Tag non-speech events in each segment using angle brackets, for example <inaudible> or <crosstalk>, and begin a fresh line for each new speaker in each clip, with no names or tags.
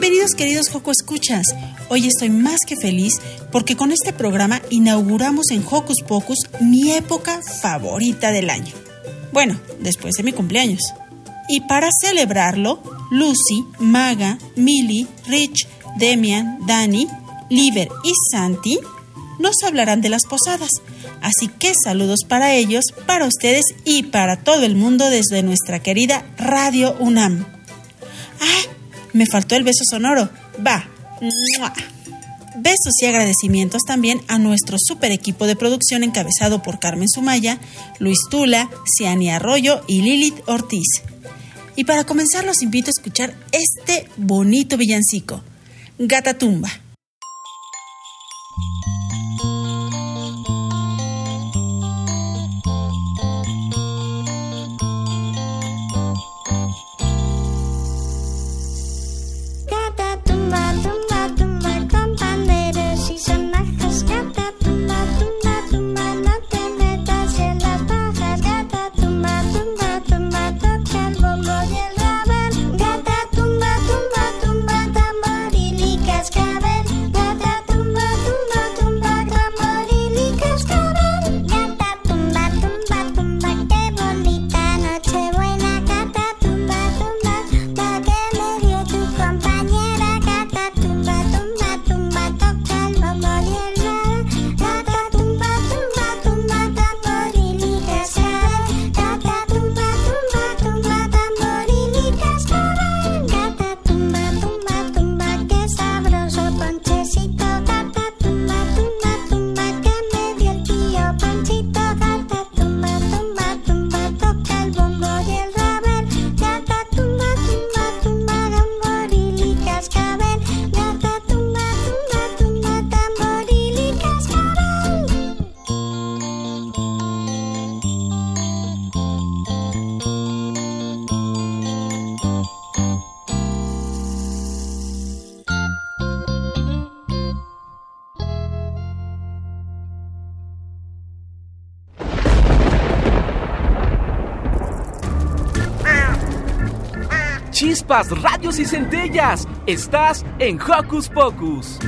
Bienvenidos queridos Joco Escuchas. Hoy estoy más que feliz porque con este programa inauguramos en Hocus Pocus mi época favorita del año. Bueno, después de mi cumpleaños. Y para celebrarlo, Lucy, Maga, Millie, Rich, Demian, Danny, Liver y Santi nos hablarán de las posadas. Así que saludos para ellos, para ustedes y para todo el mundo desde nuestra querida Radio UNAM. ¡Ah! Me faltó el beso sonoro. Va. Besos y agradecimientos también a nuestro super equipo de producción encabezado por Carmen Sumaya, Luis Tula, Ciani Arroyo y Lilith Ortiz. Y para comenzar los invito a escuchar este bonito villancico, Gata Tumba.
Radios y centellas. Estás en Hocus Pocus.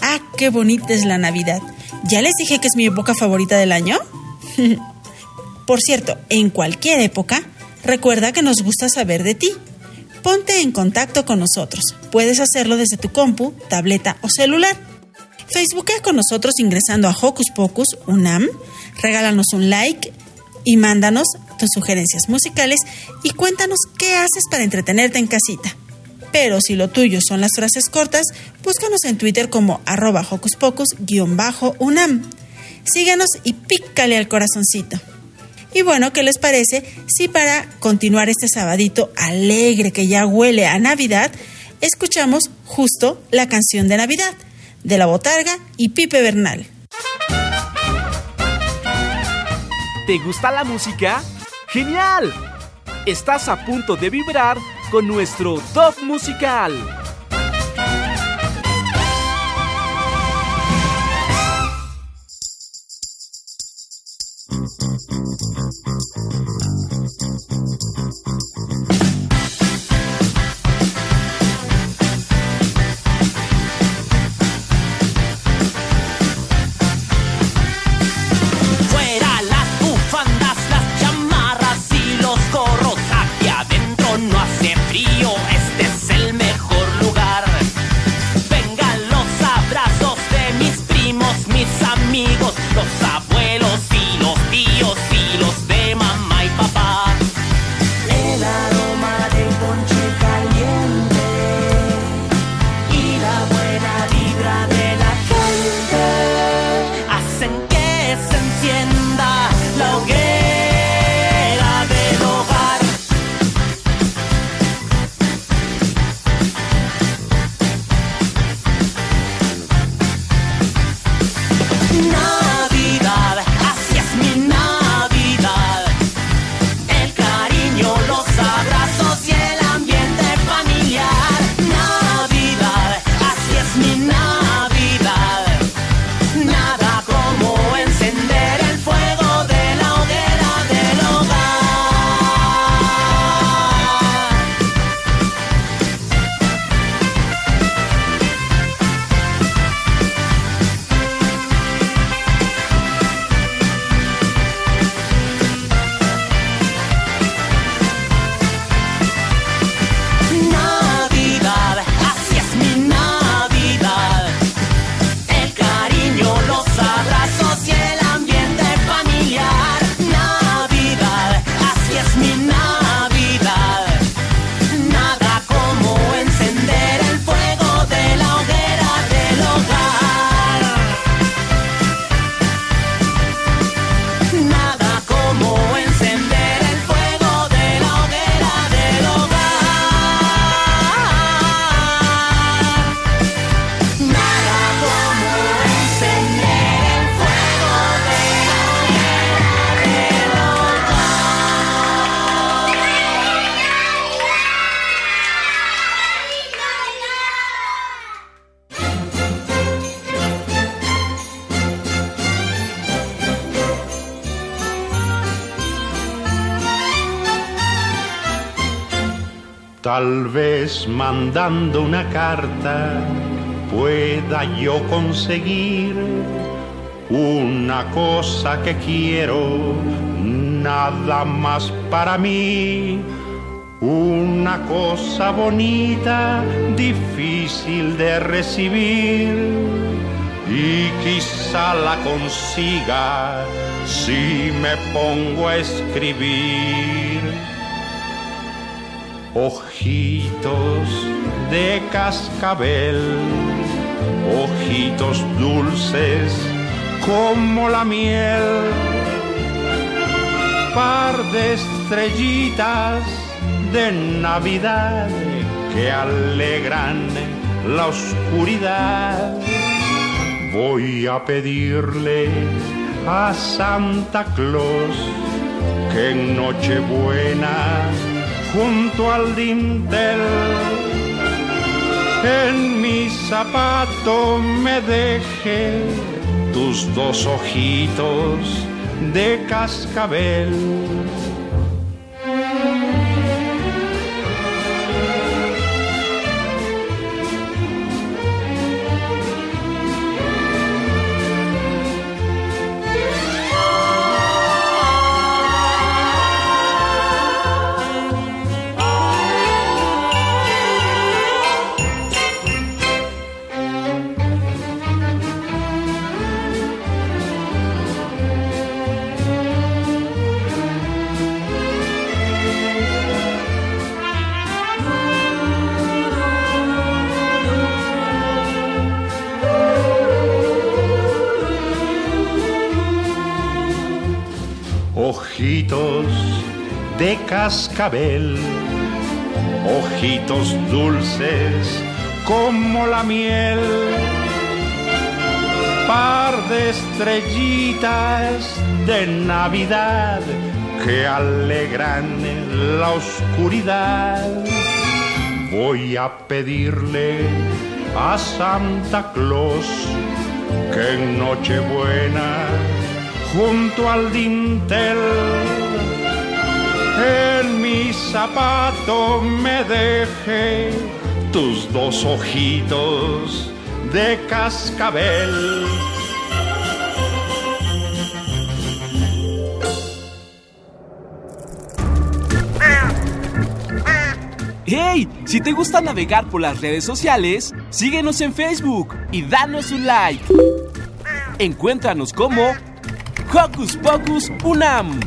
Ah, qué bonita es la Navidad. ¿Ya les dije que es mi época favorita del año? <laughs> Por cierto, en cualquier época, recuerda que nos gusta saber de ti. Ponte en contacto con nosotros. Puedes hacerlo desde tu compu, tableta o celular. Facebookea con nosotros ingresando a Hocus Pocus UNAM regálanos un like y mándanos tus sugerencias musicales y cuéntanos qué haces para entretenerte en casita. Pero si lo tuyo son las frases cortas, búscanos en Twitter como arroba hocuspocus-unam. Síganos y pícale al corazoncito. Y bueno, ¿qué les parece si para continuar este sabadito alegre que ya huele a Navidad, escuchamos justo la canción de Navidad de La Botarga y Pipe Bernal?
¿Te gusta la música? ¡Genial! Estás a punto de vibrar con nuestro top musical.
Tal vez mandando una carta pueda yo conseguir una cosa que quiero, nada más para mí. Una cosa bonita, difícil de recibir y quizá la consiga si me pongo a escribir ojitos de cascabel, ojitos dulces como la miel, par de estrellitas de Navidad que alegran la oscuridad. Voy a pedirle a Santa Claus que en Nochebuena junto al dintel. En mi zapato me deje tus dos ojitos de cascabel. De cascabel, ojitos dulces como la miel, par de estrellitas de Navidad que alegran la oscuridad. Voy a pedirle a Santa Claus que en Nochebuena junto al dintel. En mi zapato me dejé tus dos ojitos de cascabel.
¡Hey! Si te gusta navegar por las redes sociales, síguenos en Facebook y danos un like. Encuéntranos como Hocus Pocus Unam.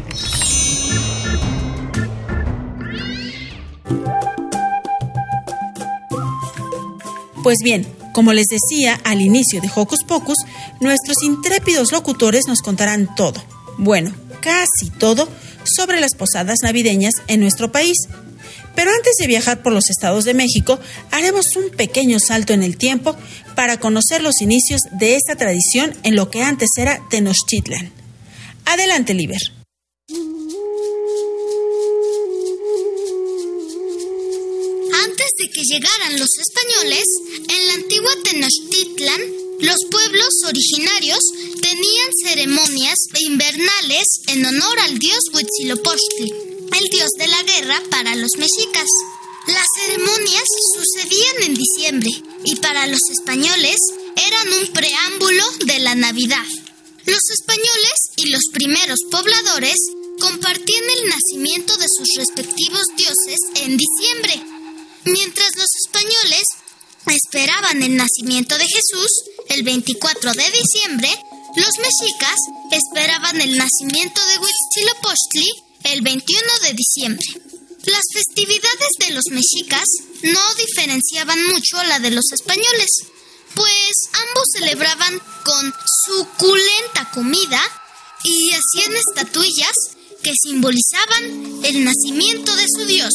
Pues bien, como les decía al inicio de Hocus Pocus, nuestros intrépidos locutores nos contarán todo, bueno, casi todo, sobre las posadas navideñas en nuestro país. Pero antes de viajar por los estados de México, haremos un pequeño salto en el tiempo para conocer los inicios de esta tradición en lo que antes era Tenochtitlan. Adelante, Liber.
Antes de que llegaran los españoles, antigua Tenochtitlan, los pueblos originarios tenían ceremonias invernales en honor al dios Huitzilopochtli, el dios de la guerra para los mexicas. Las ceremonias sucedían en diciembre y para los españoles eran un preámbulo de la Navidad. Los españoles y los primeros pobladores compartían el nacimiento de sus respectivos dioses en diciembre, mientras los españoles esperaban el nacimiento de Jesús el 24 de diciembre, los mexicas esperaban el nacimiento de Huitzilopochtli el 21 de diciembre. Las festividades de los mexicas no diferenciaban mucho a la de los españoles, pues ambos celebraban con suculenta comida y hacían estatuillas que simbolizaban el nacimiento de su dios.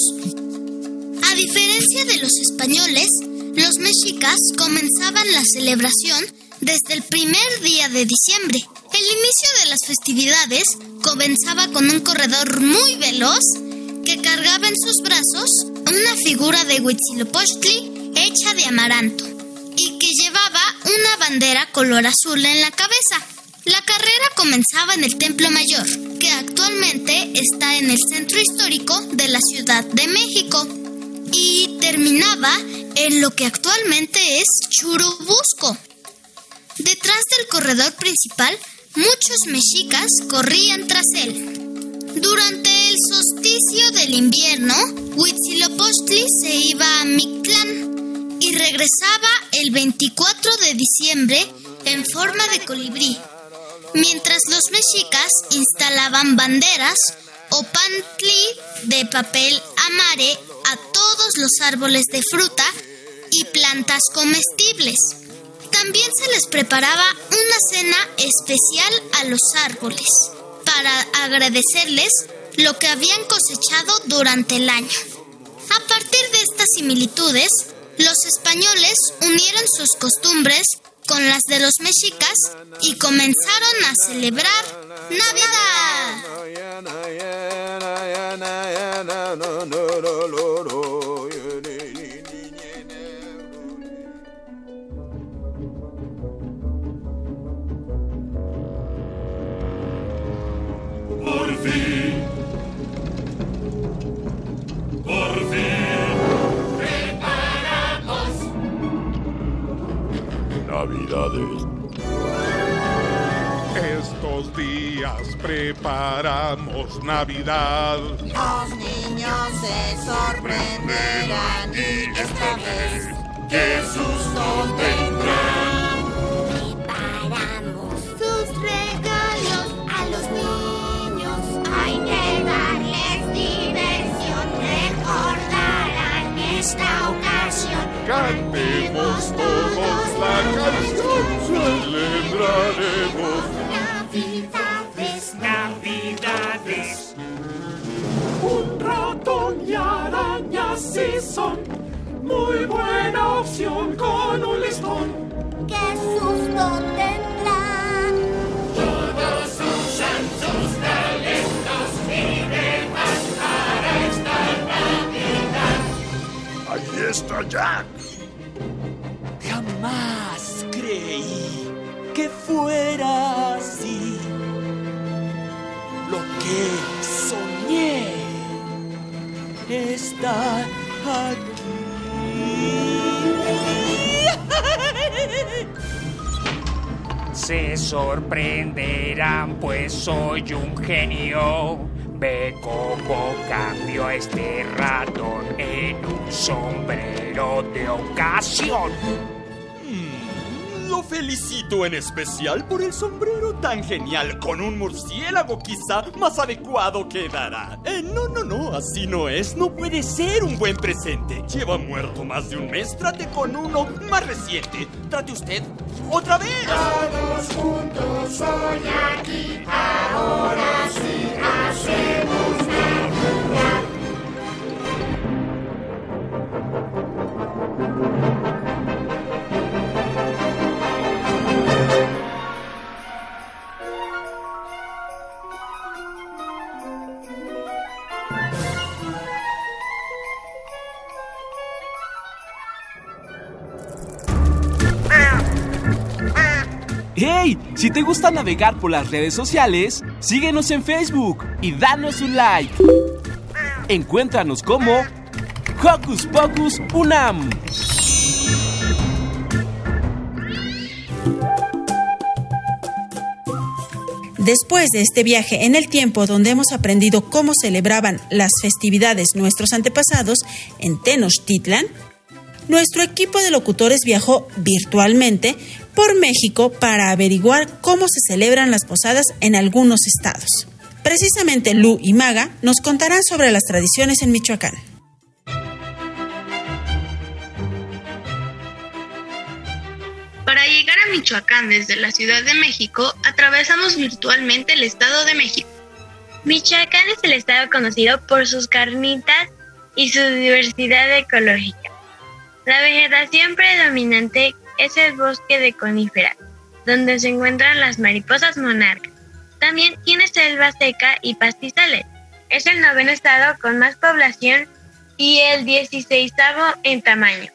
A diferencia de los españoles, los mexicas comenzaban la celebración desde el primer día de diciembre. El inicio de las festividades comenzaba con un corredor muy veloz que cargaba en sus brazos una figura de Huitzilopochtli hecha de amaranto y que llevaba una bandera color azul en la cabeza. La carrera comenzaba en el Templo Mayor, que actualmente está en el centro histórico de la Ciudad de México, y terminaba en lo que actualmente es Churubusco. Detrás del corredor principal, muchos mexicas corrían tras él. Durante el solsticio del invierno, Huitzilopochtli se iba a Mictlán y regresaba el 24 de diciembre en forma de colibrí mientras los mexicas instalaban banderas o pantli de papel amare a todos los árboles de fruta y plantas comestibles. También se les preparaba una cena especial a los árboles para agradecerles lo que habían cosechado durante el año. A partir de estas similitudes, los españoles unieron sus costumbres con las de los mexicas y comenzaron a celebrar Navidad.
Navidades. Estos días preparamos Navidad.
Los niños se sorprenderán y esta vez
¡Qué susto tendrán!
Esta ocasión.
Cantemos todos la canción, celebraremos.
Navidades,
Navidades. Un ratón y arañas sí son. Muy buena opción con un listón.
qué
sorprenderán, pues soy un genio. Ve cómo cambio este ratón en un sombrero de ocasión.
Felicito en especial por el sombrero tan genial. Con un murciélago quizá más adecuado quedará. Eh, no, no, no, así no es. No puede ser un buen presente. Lleva muerto más de un mes. Trate con uno más reciente. Trate usted otra vez.
Todos juntos hoy aquí, ahora sí hacemos
Si te gusta navegar por las redes sociales, síguenos en Facebook y danos un like. Encuéntranos como Hocus Pocus Unam.
Después de este viaje en el tiempo donde hemos aprendido cómo celebraban las festividades nuestros antepasados en Tenochtitlan, nuestro equipo de locutores viajó virtualmente por México para averiguar cómo se celebran las posadas en algunos estados. Precisamente Lu y Maga nos contarán sobre las tradiciones en Michoacán.
Para llegar a Michoacán desde la Ciudad de México, atravesamos virtualmente el Estado de México.
Michoacán es el estado conocido por sus carnitas y su diversidad ecológica. La vegetación predominante es el bosque de coníferas, donde se encuentran las mariposas monarcas. También tiene selva seca y pastizales. Es el noveno estado con más población y el dieciséisavo en tamaño.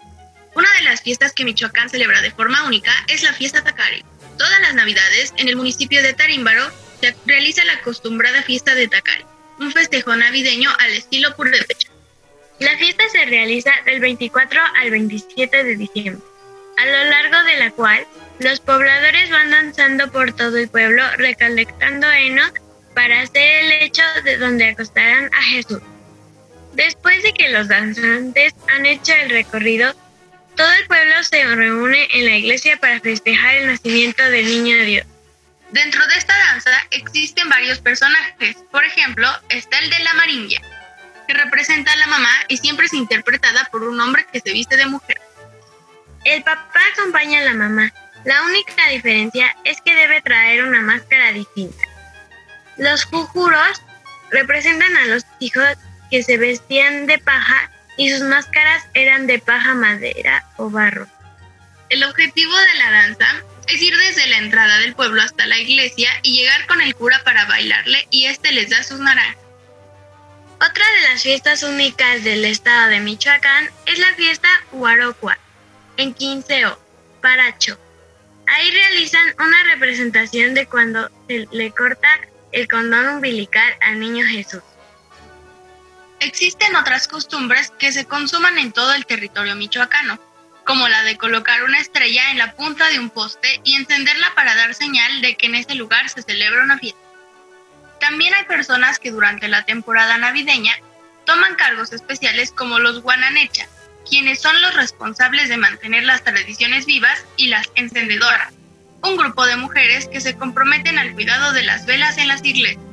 Una de las fiestas que Michoacán celebra de forma única es la fiesta Tacari. Todas las navidades, en el municipio de Tarímbaro, se realiza la acostumbrada fiesta de Tacari, un festejo navideño al estilo purépecha.
La fiesta se realiza del 24 al 27 de diciembre, a lo largo de la cual los pobladores van danzando por todo el pueblo recolectando heno para hacer el lecho de donde acostarán a Jesús. Después de que los danzantes han hecho el recorrido, todo el pueblo se reúne en la iglesia para festejar el nacimiento del niño Dios.
Dentro de esta danza existen varios personajes. Por ejemplo, está el de la marinja, que representa a la mamá y siempre es interpretada por un hombre que se viste de mujer.
El papá acompaña a la mamá. La única diferencia es que debe traer una máscara distinta. Los jujuros representan a los hijos que se vestían de paja y sus máscaras eran de paja, madera o barro.
El objetivo de la danza es ir desde la entrada del pueblo hasta la iglesia y llegar con el cura para bailarle y este les da sus naranjas.
Otra de las fiestas únicas del estado de Michoacán es la fiesta Huarocua, en Quinceo, Paracho. Ahí realizan una representación de cuando se le corta el condón umbilical al niño Jesús.
Existen otras costumbres que se consuman en todo el territorio michoacano, como la de colocar una estrella en la punta de un poste y encenderla para dar señal de que en ese lugar se celebra una fiesta. También hay personas que durante la temporada navideña toman cargos especiales como los guananecha, quienes son los responsables de mantener las tradiciones vivas y las encendedoras, un grupo de mujeres que se comprometen al cuidado de las velas en las iglesias.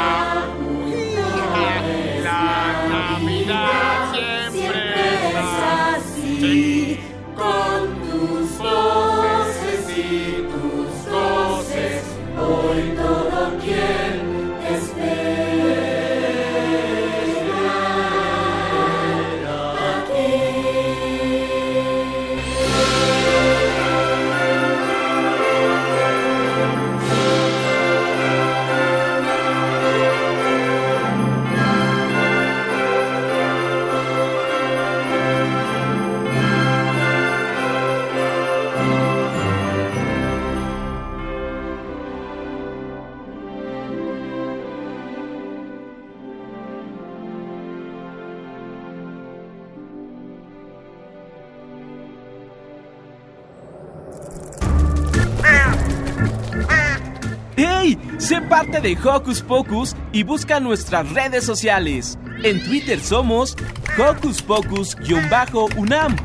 De Hocus Pocus y busca nuestras redes sociales. En Twitter somos Hocus Pocus-UNAM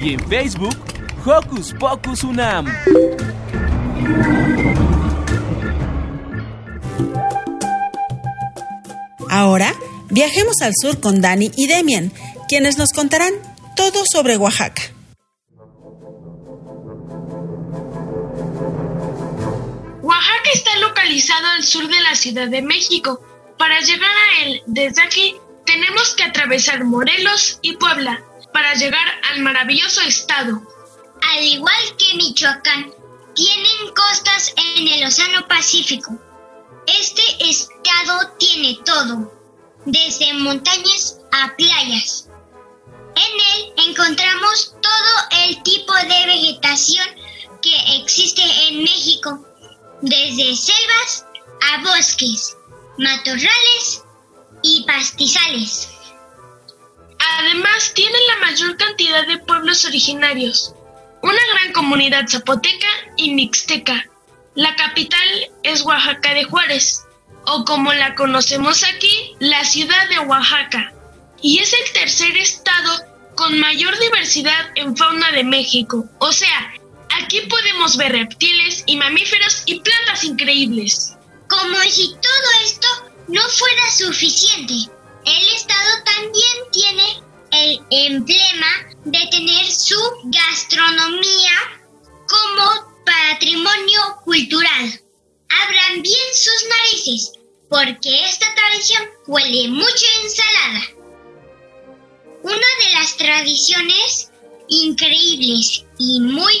y en Facebook Hocus Pocus UNAM.
Ahora viajemos al sur con Dani y Demian, quienes nos contarán todo sobre. Oaxaca
sur de la Ciudad de México. Para llegar a él desde aquí tenemos que atravesar Morelos y Puebla para llegar al maravilloso estado.
Al igual que Michoacán, tienen costas en el Océano Pacífico. Este estado tiene todo, desde montañas a playas. En él encontramos todo el tipo de vegetación que existe en México, desde selvas a bosques, matorrales y pastizales.
Además, tiene la mayor cantidad de pueblos originarios, una gran comunidad zapoteca y mixteca. La capital es Oaxaca de Juárez, o como la conocemos aquí, la ciudad de Oaxaca, y es el tercer estado con mayor diversidad en fauna de México. O sea, aquí podemos ver reptiles y mamíferos y plantas increíbles.
Como si todo esto no fuera suficiente, el estado también tiene el emblema de tener su gastronomía como patrimonio cultural. Abran bien sus narices, porque esta tradición huele mucho a ensalada. Una de las tradiciones increíbles y muy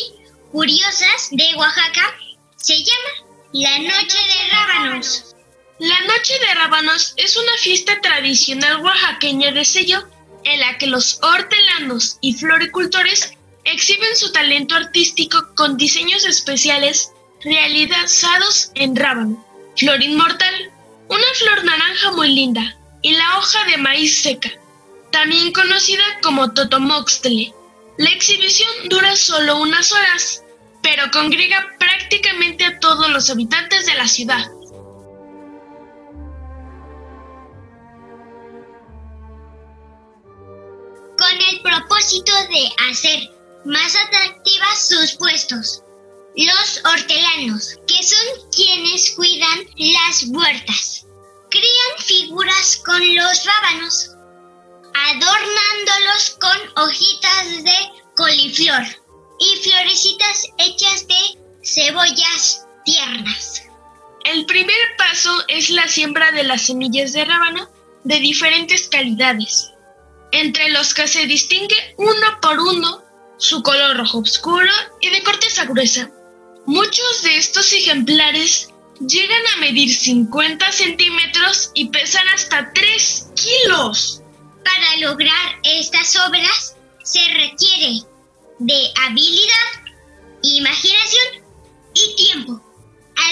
curiosas de Oaxaca se llama la Noche de Rábanos.
La Noche de Rábanos es una fiesta tradicional oaxaqueña de sello en la que los hortelanos y floricultores exhiben su talento artístico con diseños especiales realizados en rábano, flor inmortal, una flor naranja muy linda y la hoja de maíz seca, también conocida como totomoxtle. La exhibición dura solo unas horas, pero congrega prácticamente a todos los habitantes de la ciudad.
con el propósito de hacer más atractivas sus puestos. Los hortelanos, que son quienes cuidan las huertas, crían figuras con los rábanos, adornándolos con hojitas de coliflor y florecitas hechas de cebollas tiernas.
El primer paso es la siembra de las semillas de rábano de diferentes calidades, entre los que se distingue uno por uno su color rojo oscuro y de corteza gruesa. Muchos de estos ejemplares llegan a medir 50 centímetros y pesan hasta 3 kilos.
Para lograr estas obras se requiere de habilidad, imaginación y tiempo.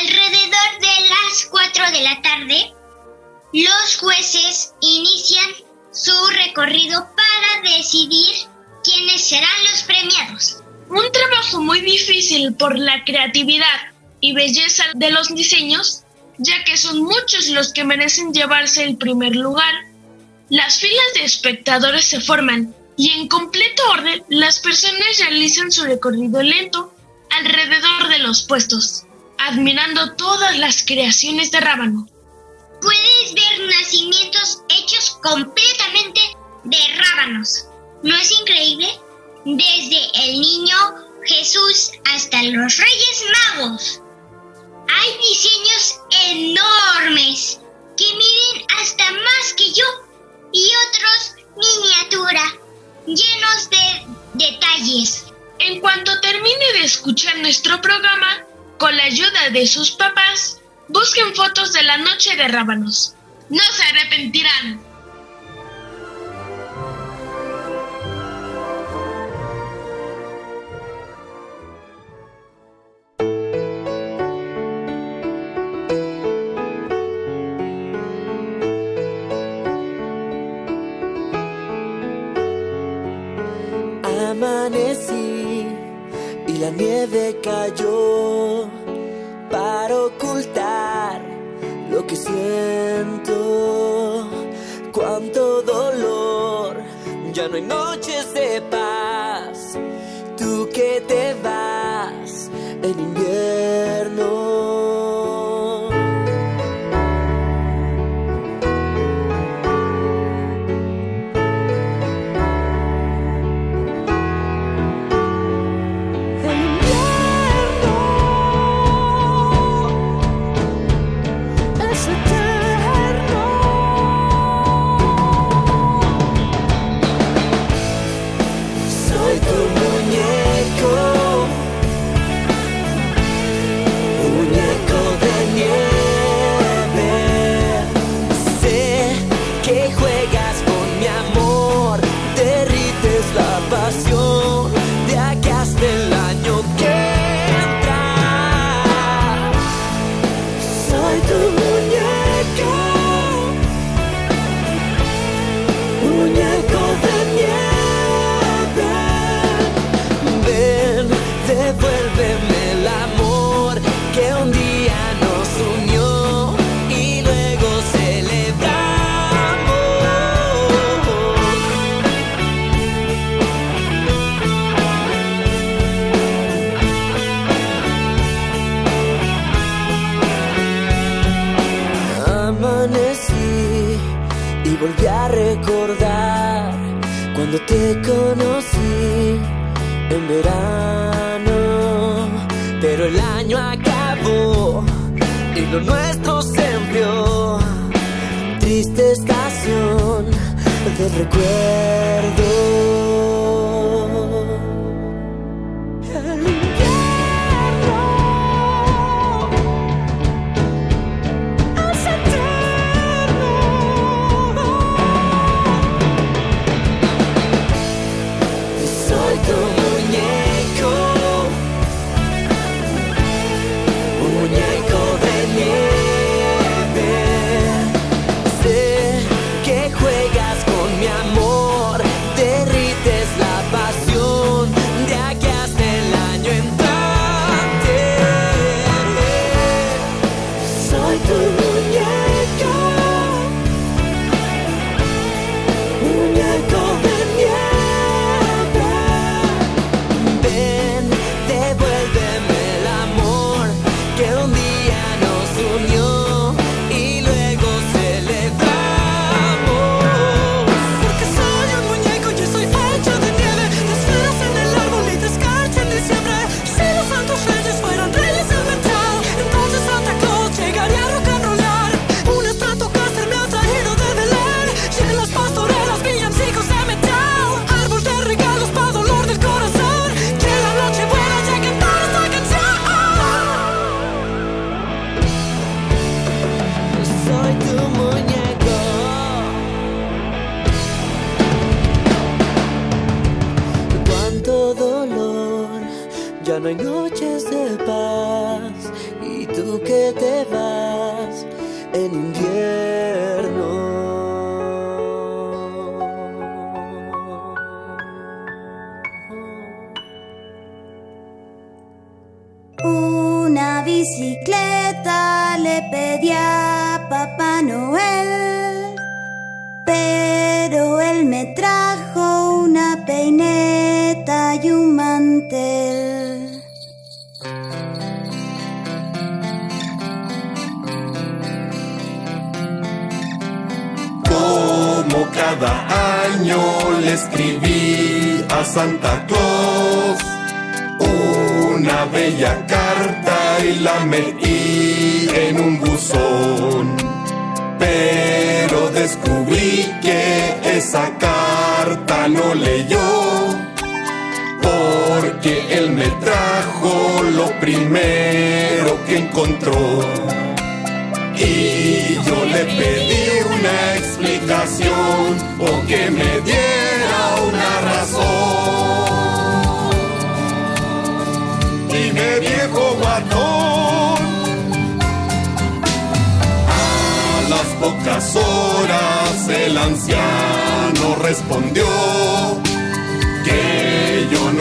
Alrededor de las 4 de la tarde, los jueces inician su recorrido para decidir quiénes serán los premiados.
Un trabajo muy difícil por la creatividad y belleza de los diseños, ya que son muchos los que merecen llevarse el primer lugar. Las filas de espectadores se forman y en completo orden las personas realizan su recorrido lento alrededor de los puestos, admirando todas las creaciones de Rábano.
Puedes ver nacimientos hechos completamente de rábanos. ¿No es increíble? Desde el niño Jesús hasta los Reyes Magos. Hay diseños enormes que miden hasta más que yo y otros miniatura, llenos de detalles.
En cuanto termine de escuchar nuestro programa, con la ayuda de sus papás, busquen fotos de la noche de rábanos. No se arrepentirán.
Ya no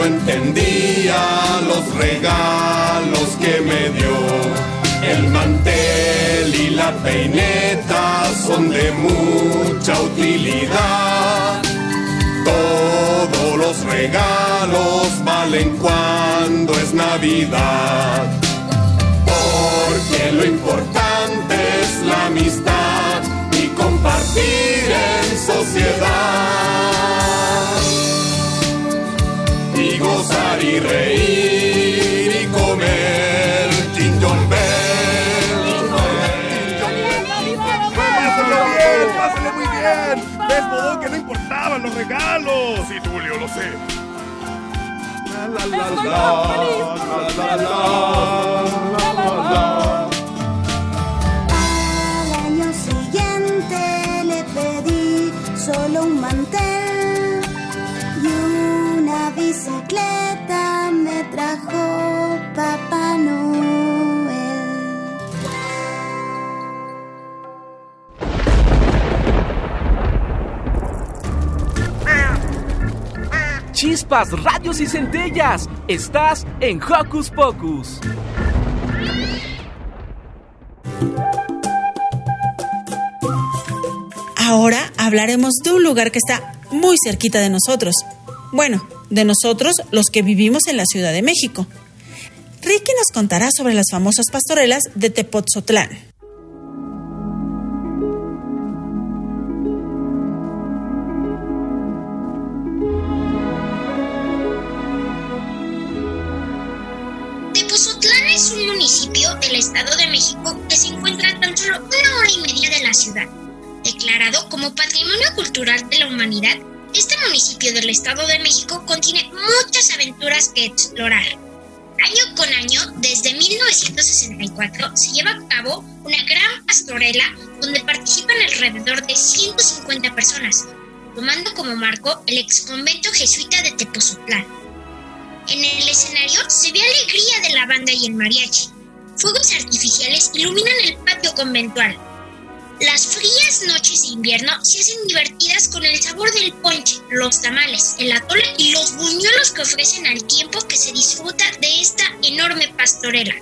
entendía los regalos que me dio. El mantel y la peineta son de mucha utilidad. Todos los regalos valen cuando es Navidad. Porque lo importante es la amistad y compartir en sociedad y reír y comer Tinton Bell.
¡Pásale muy bien! ¡Ves, que no importaban los regalos!
Sí, Tulio, lo sé.
La, la, la, la, la, la, la,
Al año siguiente le pedí solo un mantel y una bicicleta. Papá Noel.
Chispas, radios y centellas. Estás en Hocus Pocus.
Ahora hablaremos de un lugar que está muy cerquita de nosotros. Bueno, de nosotros los que vivimos en la Ciudad de México. Ricky nos contará sobre las famosas pastorelas de Tepoztlán.
Tepozotlán es un municipio del Estado de México que se encuentra a tan solo una hora y media de la ciudad. Declarado como Patrimonio Cultural de la Humanidad, este municipio del Estado de México contiene muchas aventuras que explorar. Año con año, desde 1964, se lleva a cabo una gran pastorela donde participan alrededor de 150 personas, tomando como marco el exconvento jesuita de Tepozotlán. En el escenario se ve alegría de la banda y el mariachi. Fuegos artificiales iluminan el patio conventual. Las frías noches de invierno se hacen divertidas con el sabor del ponche, los tamales, el atole y los buñuelos que ofrecen al tiempo que se disfruta de esta enorme pastorela.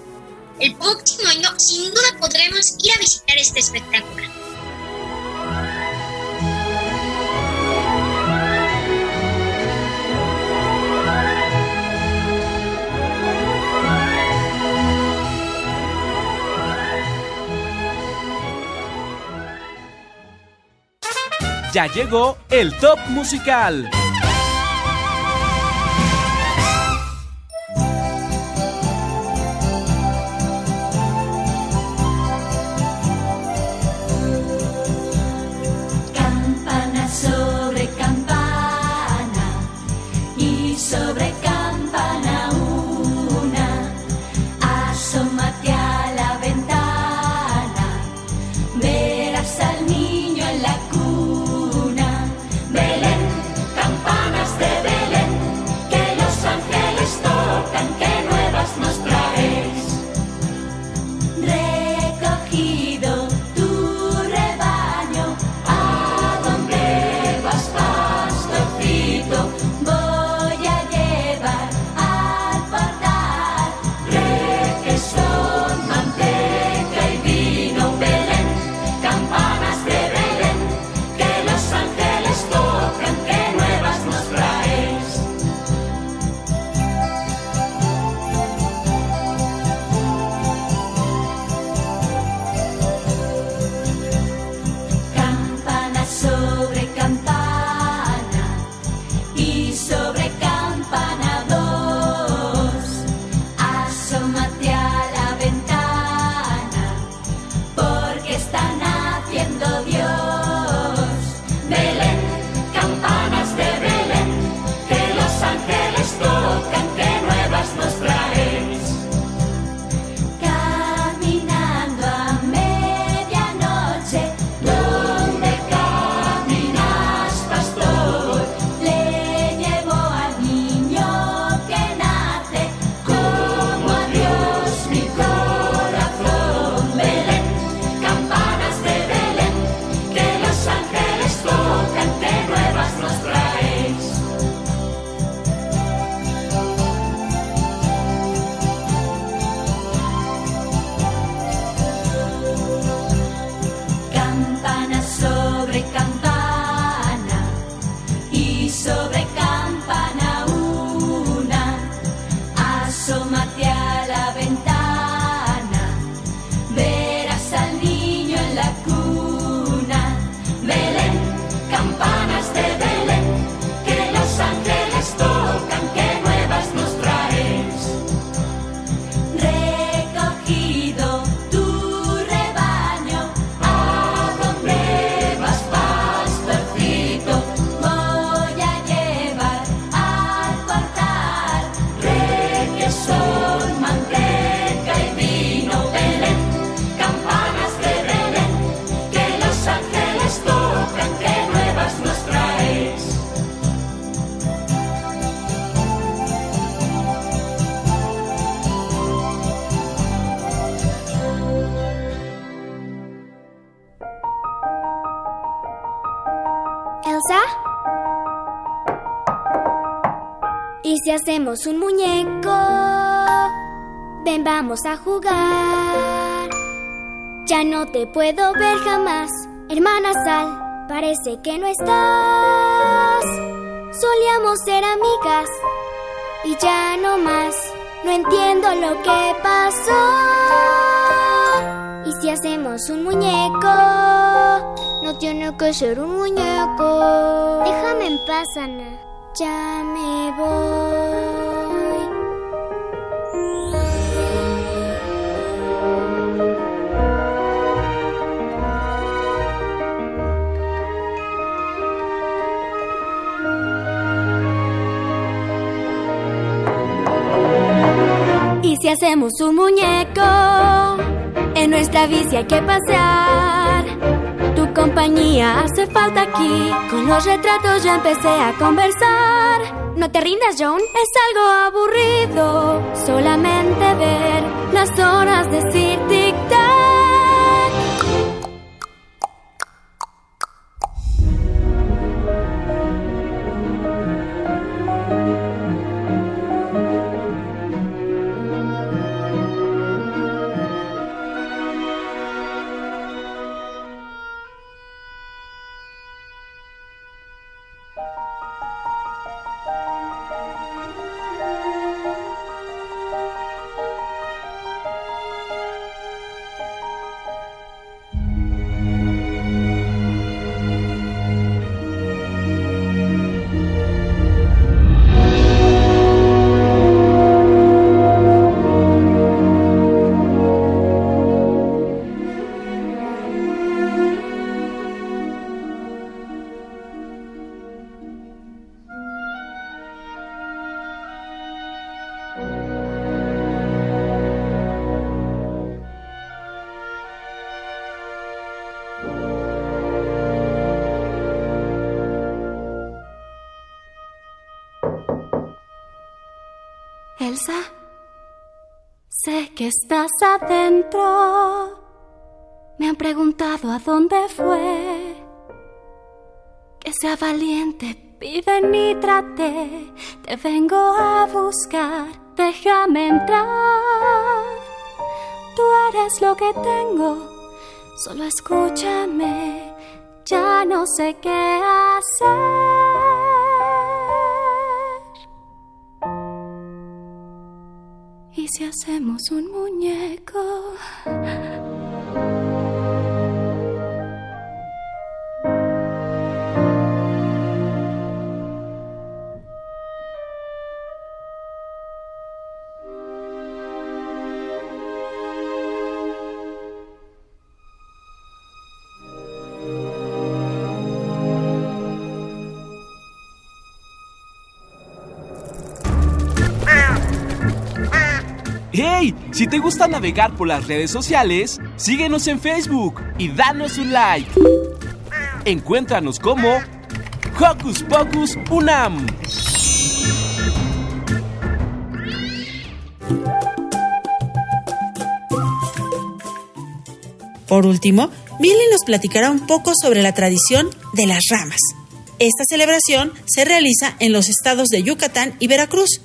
El próximo año sin duda podremos ir a visitar este espectáculo.
Ya llegó el top musical.
Un muñeco? Ven, vamos a jugar. Ya no te puedo ver jamás, hermana Sal. Parece que no estás. Solíamos ser amigas y ya no más. No entiendo lo que pasó. ¿Y si hacemos un muñeco? No tiene que ser un muñeco. Déjame en paz, Ana. Ya me voy. Si hacemos un muñeco? En nuestra bici hay que pasear. Tu compañía hace falta aquí. Con los retratos ya empecé a conversar. No te rindas, John, es algo aburrido. Solamente ver las horas decir tic-tac. Sé que estás adentro. Me han preguntado a dónde fue. Que sea valiente, pide ni trate. Te vengo a buscar, déjame entrar. Tú eres lo que tengo, solo escúchame. Ya no sé qué hacer. Si hacemos un muñeco?
Si te gusta navegar por las redes sociales, síguenos en Facebook y danos un like. Encuéntranos como Hocus Pocus Unam.
Por último, Milly nos platicará un poco sobre la tradición de las ramas. Esta celebración se realiza en los estados de Yucatán y Veracruz.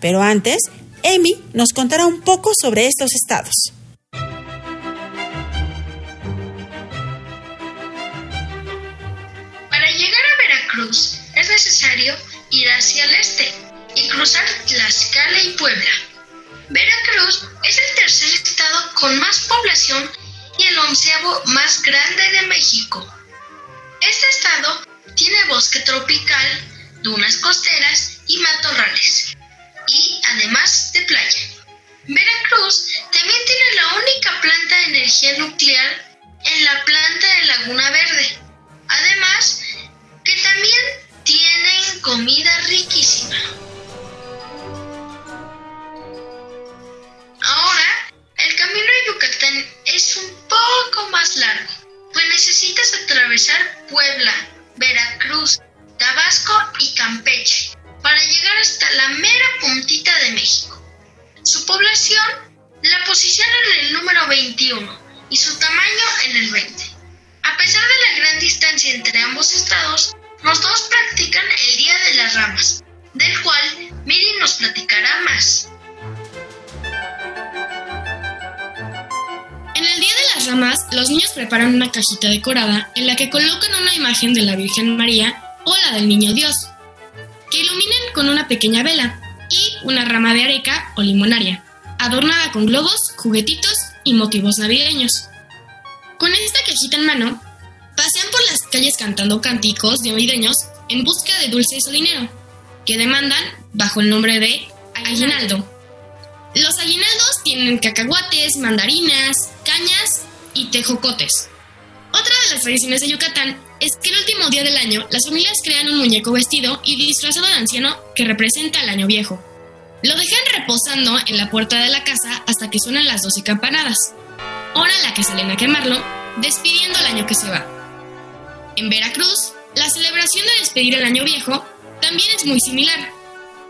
Pero antes, Amy nos contará un poco sobre estos estados.
Para llegar a Veracruz es necesario ir hacia el este y cruzar Tlaxcala y Puebla. Veracruz es el tercer estado con más población y el onceavo más grande de México. Este estado tiene bosque tropical, dunas costeras y matorrales, y además de playa. Veracruz también tiene la única planta de energía nuclear en la planta de Laguna Verde. Además, que también tienen comida riquísima. Ahora, el camino a Yucatán es un poco más largo, pues necesitas atravesar Puebla, Veracruz, Tabasco y Campeche para llegar hasta la mera puntita de México. Su población la posiciona en el número 21 y su tamaño en el 20. A pesar de la gran distancia entre ambos estados, los dos practican el Día de las Ramas, del cual Miri nos
platicará más.
En el Día de las Ramas, los niños preparan una cajita decorada en la que colocan una imagen de la Virgen María o la del Niño Dios que iluminen con una pequeña vela y una rama de areca o limonaria, adornada con globos, juguetitos y motivos navideños. Con esta cajita en mano, pasean por las calles cantando cánticos navideños en busca de dulces o dinero, que demandan bajo el nombre de aguinaldo. Los aguinaldos tienen cacahuates, mandarinas, cañas y tejocotes. Otra de las tradiciones de Yucatán es que el último día del año las familias crean un muñeco vestido y disfrazado de anciano que representa el año viejo. Lo dejan reposando en la puerta de la casa hasta que suenan las 12 campanadas, hora en la que salen a quemarlo, despidiendo el año que se va. En Veracruz, la celebración de despedir el año viejo también es muy similar.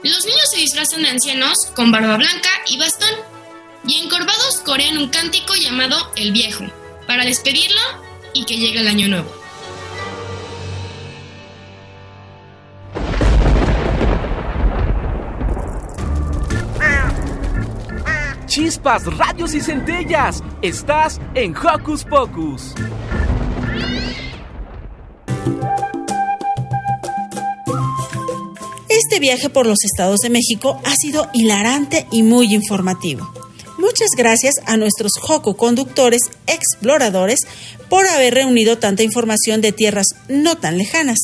Los niños se disfrazan de ancianos con barba blanca y bastón, y encorvados corean un cántico llamado El Viejo, para despedirlo y que llegue el año nuevo.
Chispas, radios y centellas. Estás en Hocus Pocus.
Este viaje por los estados de México ha sido hilarante y muy informativo. Muchas gracias a nuestros Joco conductores exploradores por haber reunido tanta información de tierras no tan lejanas.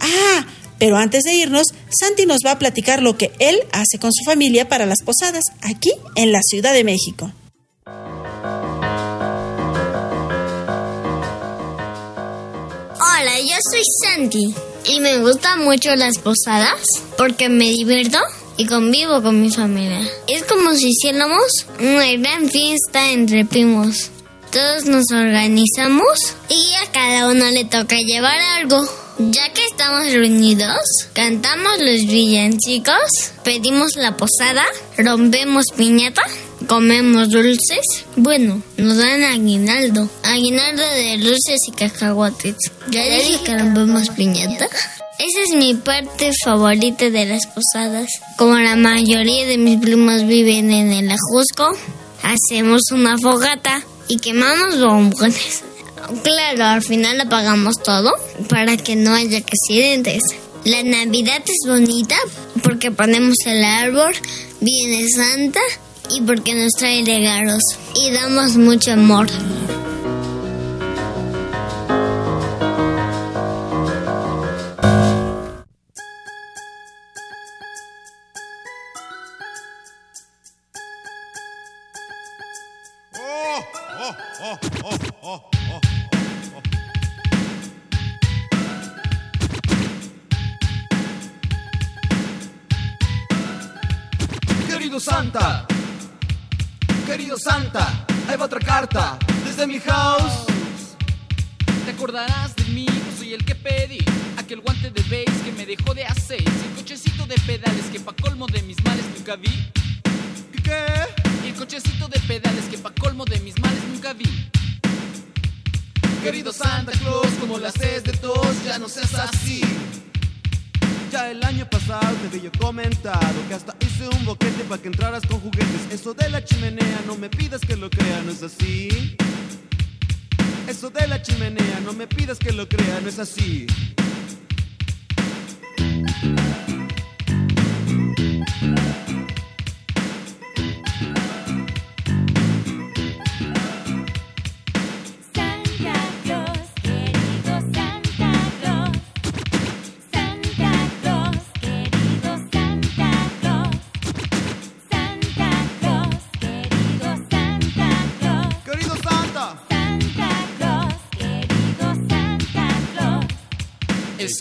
Ah, pero antes de irnos, Santi nos va a platicar lo que él hace con su familia para las posadas aquí en la Ciudad de México.
Hola, yo soy Santi y me gustan mucho las posadas porque me divierto y convivo con mi familia. Es como si hiciéramos una gran fiesta entre primos. Todos nos organizamos y a cada uno le toca llevar algo. Ya que estamos reunidos, cantamos los villancicos, pedimos la posada, rompemos piñata, comemos dulces. Bueno, nos dan aguinaldo. Aguinaldo de dulces y cacahuates. ¿Ya dije que rompemos piñata? Esa es mi parte favorita de las posadas. Como la mayoría de mis primos viven en el Ajusco, hacemos una fogata y quemamos bombones. Claro, al final apagamos todo para que no haya accidentes. La Navidad es bonita porque ponemos el árbol, viene Santa y porque nos trae regalos y damos mucho amor.
Querido Santa, querido Santa, ahí va otra carta desde mi house.
Te acordarás de mí, soy el que pedí aquel guante de base que me dejó de hacer, el cochecito de pedales que pa colmo de mis males nunca vi.
¿Qué?
Y el cochecito de pedales que pa colmo de mis males nunca vi.
Querido Santa Claus, como las haces de todos, ya no seas así. Ya el año pasado te había comentado que hasta hice un boquete para que entraras con juguetes. Eso de la chimenea, no me pidas que lo crea, no es así. Eso de la chimenea, no me pidas que lo crea, no es así.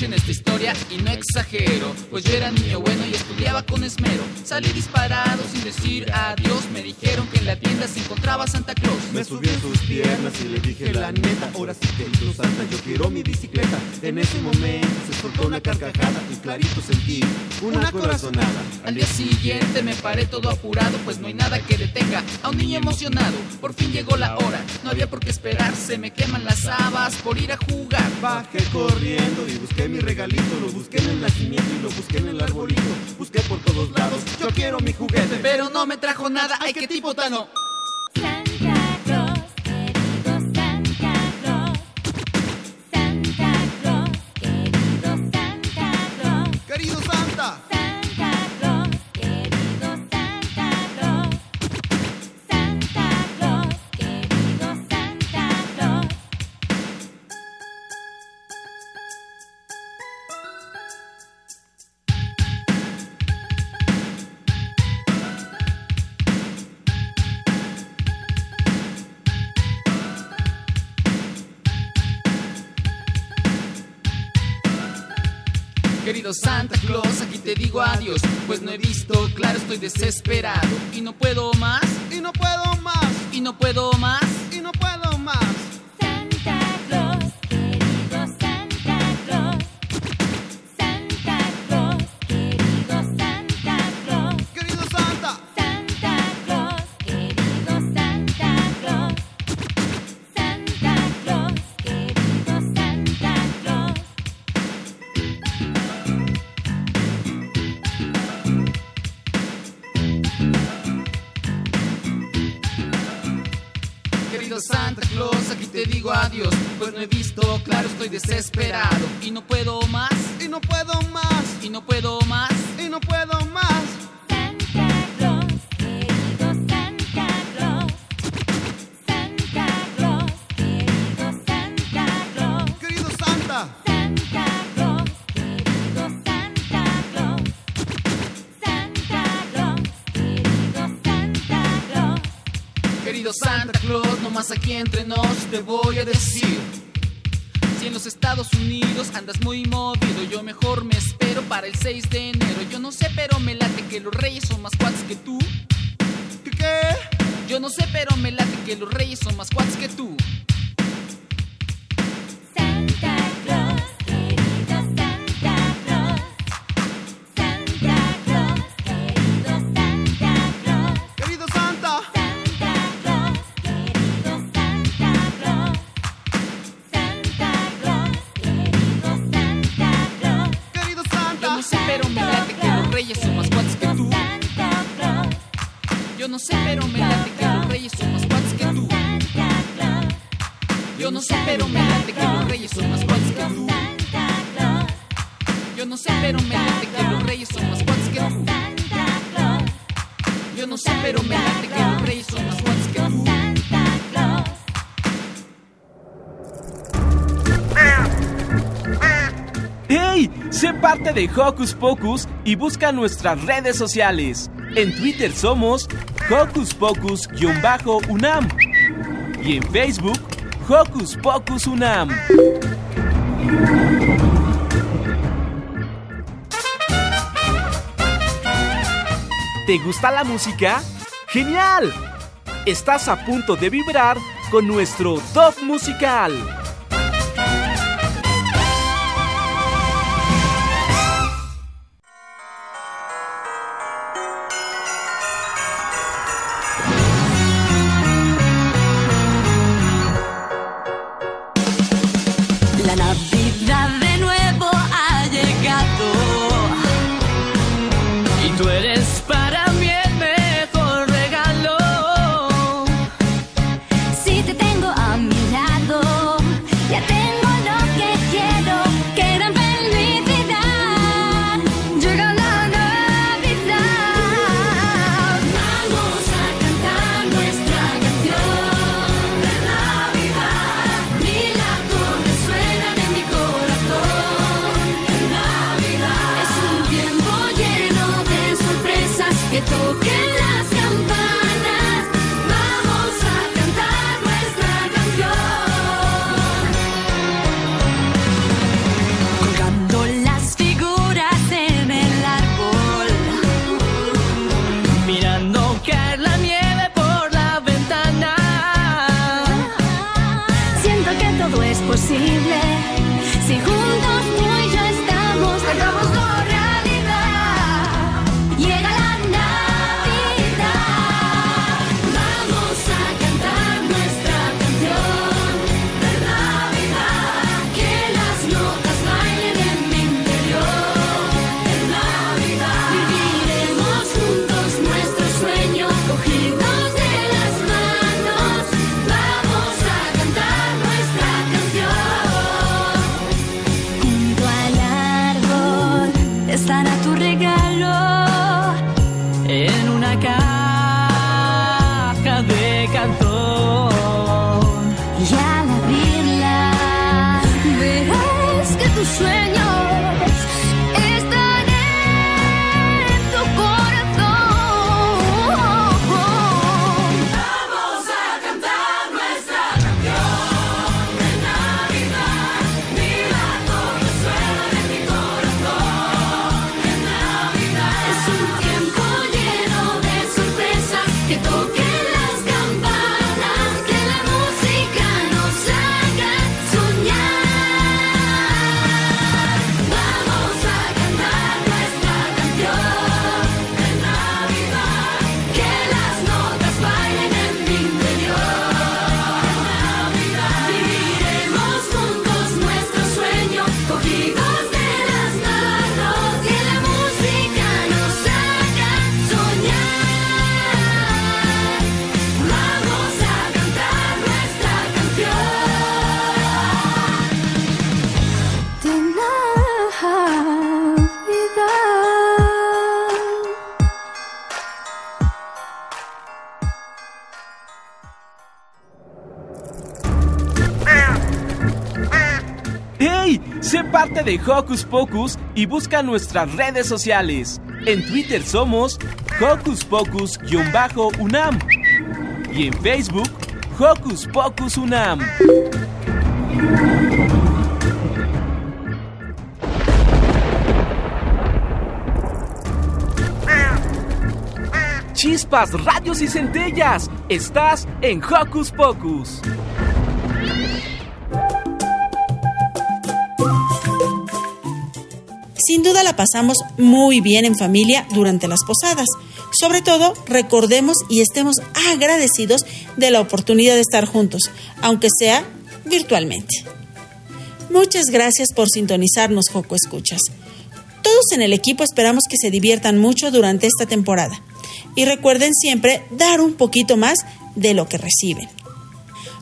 Escuchen esta historia y no exagero, pues yo era niño bueno y estudiaba con esmero. Salí disparado sin decir adiós, me dijeron que en la tienda se encontraba Santa Claus.
Me subí en sus piernas y le dije la neta, ahora sí querido Santa, yo quiero mi bicicleta. En ese momento se soltó una carcajada y clarito sentí una corazonada.
Al día siguiente me paré todo apurado, pues no hay nada que detenga a un niño emocionado. Por fin llegó la hora, no había por qué esperar, se me queman las habas por ir a jugar.
Bajé corriendo y busqué mi regalito, lo busqué en el nacimiento y lo busqué en el arbolito. Busqué por todos lados, yo quiero mi juguete,
Pero no me trajo nada, ay qué tipo tan
Santa Claus,
aquí te digo adiós, pues no he visto, claro estoy desesperado. Y no puedo más,
Y no puedo más,
y no puedo más.
y no puedo
desesperado y no puedo más,
Y no puedo más,
y no puedo más.
y no puedo más.
Santa Claus, querido Santa Claus. Santa Claus, querido Santa Claus.
Querido Santa.
Santa Claus, querido Santa Claus. Santa Claus, querido Santa Claus.
Querido Santa Claus, nomás aquí entre nos te voy a decir. Si en los Estados Unidos andas muy movido, yo mejor me espero para el 6 de enero. Yo no sé, pero me late que los reyes son más cuates que tú.
¿Qué?
Yo no sé, pero me late que los reyes son más cuates que tú. Sé, pero me late que los reyes son más cuates que tú. Yo no sé, pero me late que los reyes son más cuates que tú. Yo no sé, pero me late que los reyes son más cuates que tú. Yo no sé, pero me late que los reyes son más cuates que tú.
¡Hey! Sé parte de Hocus Pocus y busca nuestras redes sociales. En Twitter somos Hocus Pocus-UNAM y en Facebook Hocus Pocus UNAM. ¿Te gusta la música? ¡Genial! Estás a punto de vibrar con nuestro top musical.
De
Hocus Pocus y busca nuestras redes sociales. En Twitter somos Hocus Pocus-UNAM y en Facebook Hocus Pocus UNAM. Chispas, radios y centellas. Estás en Hocus Pocus.
Sin duda la pasamos muy bien en familia durante las posadas. Sobre todo, recordemos y estemos agradecidos de la oportunidad de estar juntos, aunque sea virtualmente. Muchas gracias por sintonizarnos, Joco Escuchas. Todos en el equipo esperamos que se diviertan mucho durante esta temporada. Y recuerden siempre dar un poquito más de lo que reciben.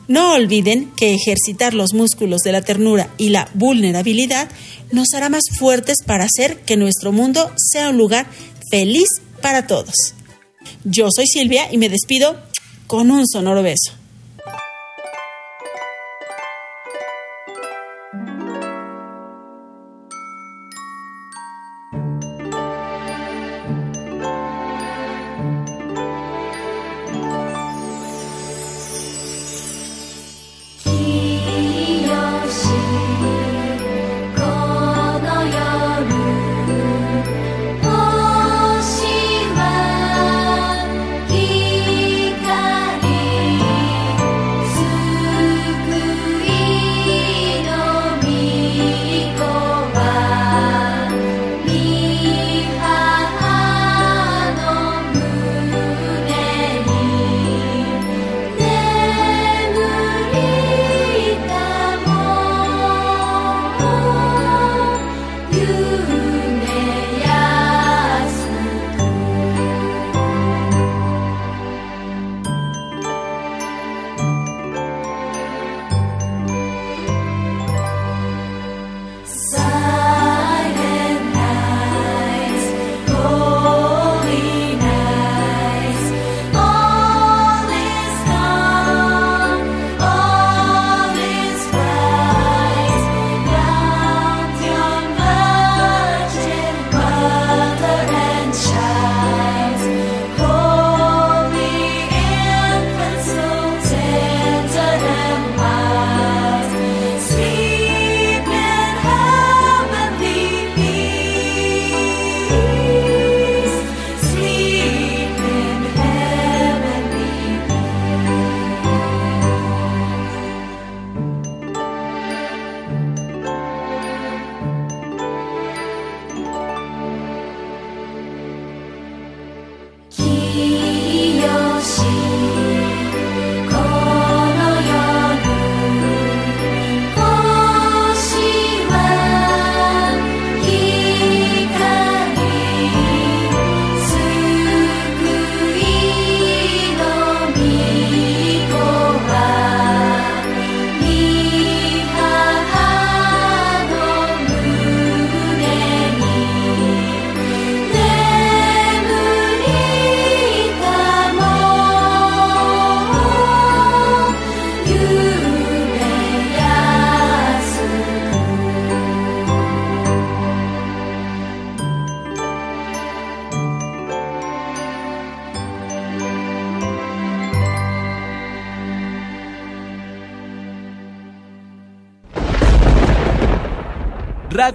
No olviden que ejercitar los músculos de la ternura y la vulnerabilidad nos hará más fuertes para hacer que nuestro mundo sea un lugar feliz para todos. Yo soy Silvia y me despido con un sonoro beso.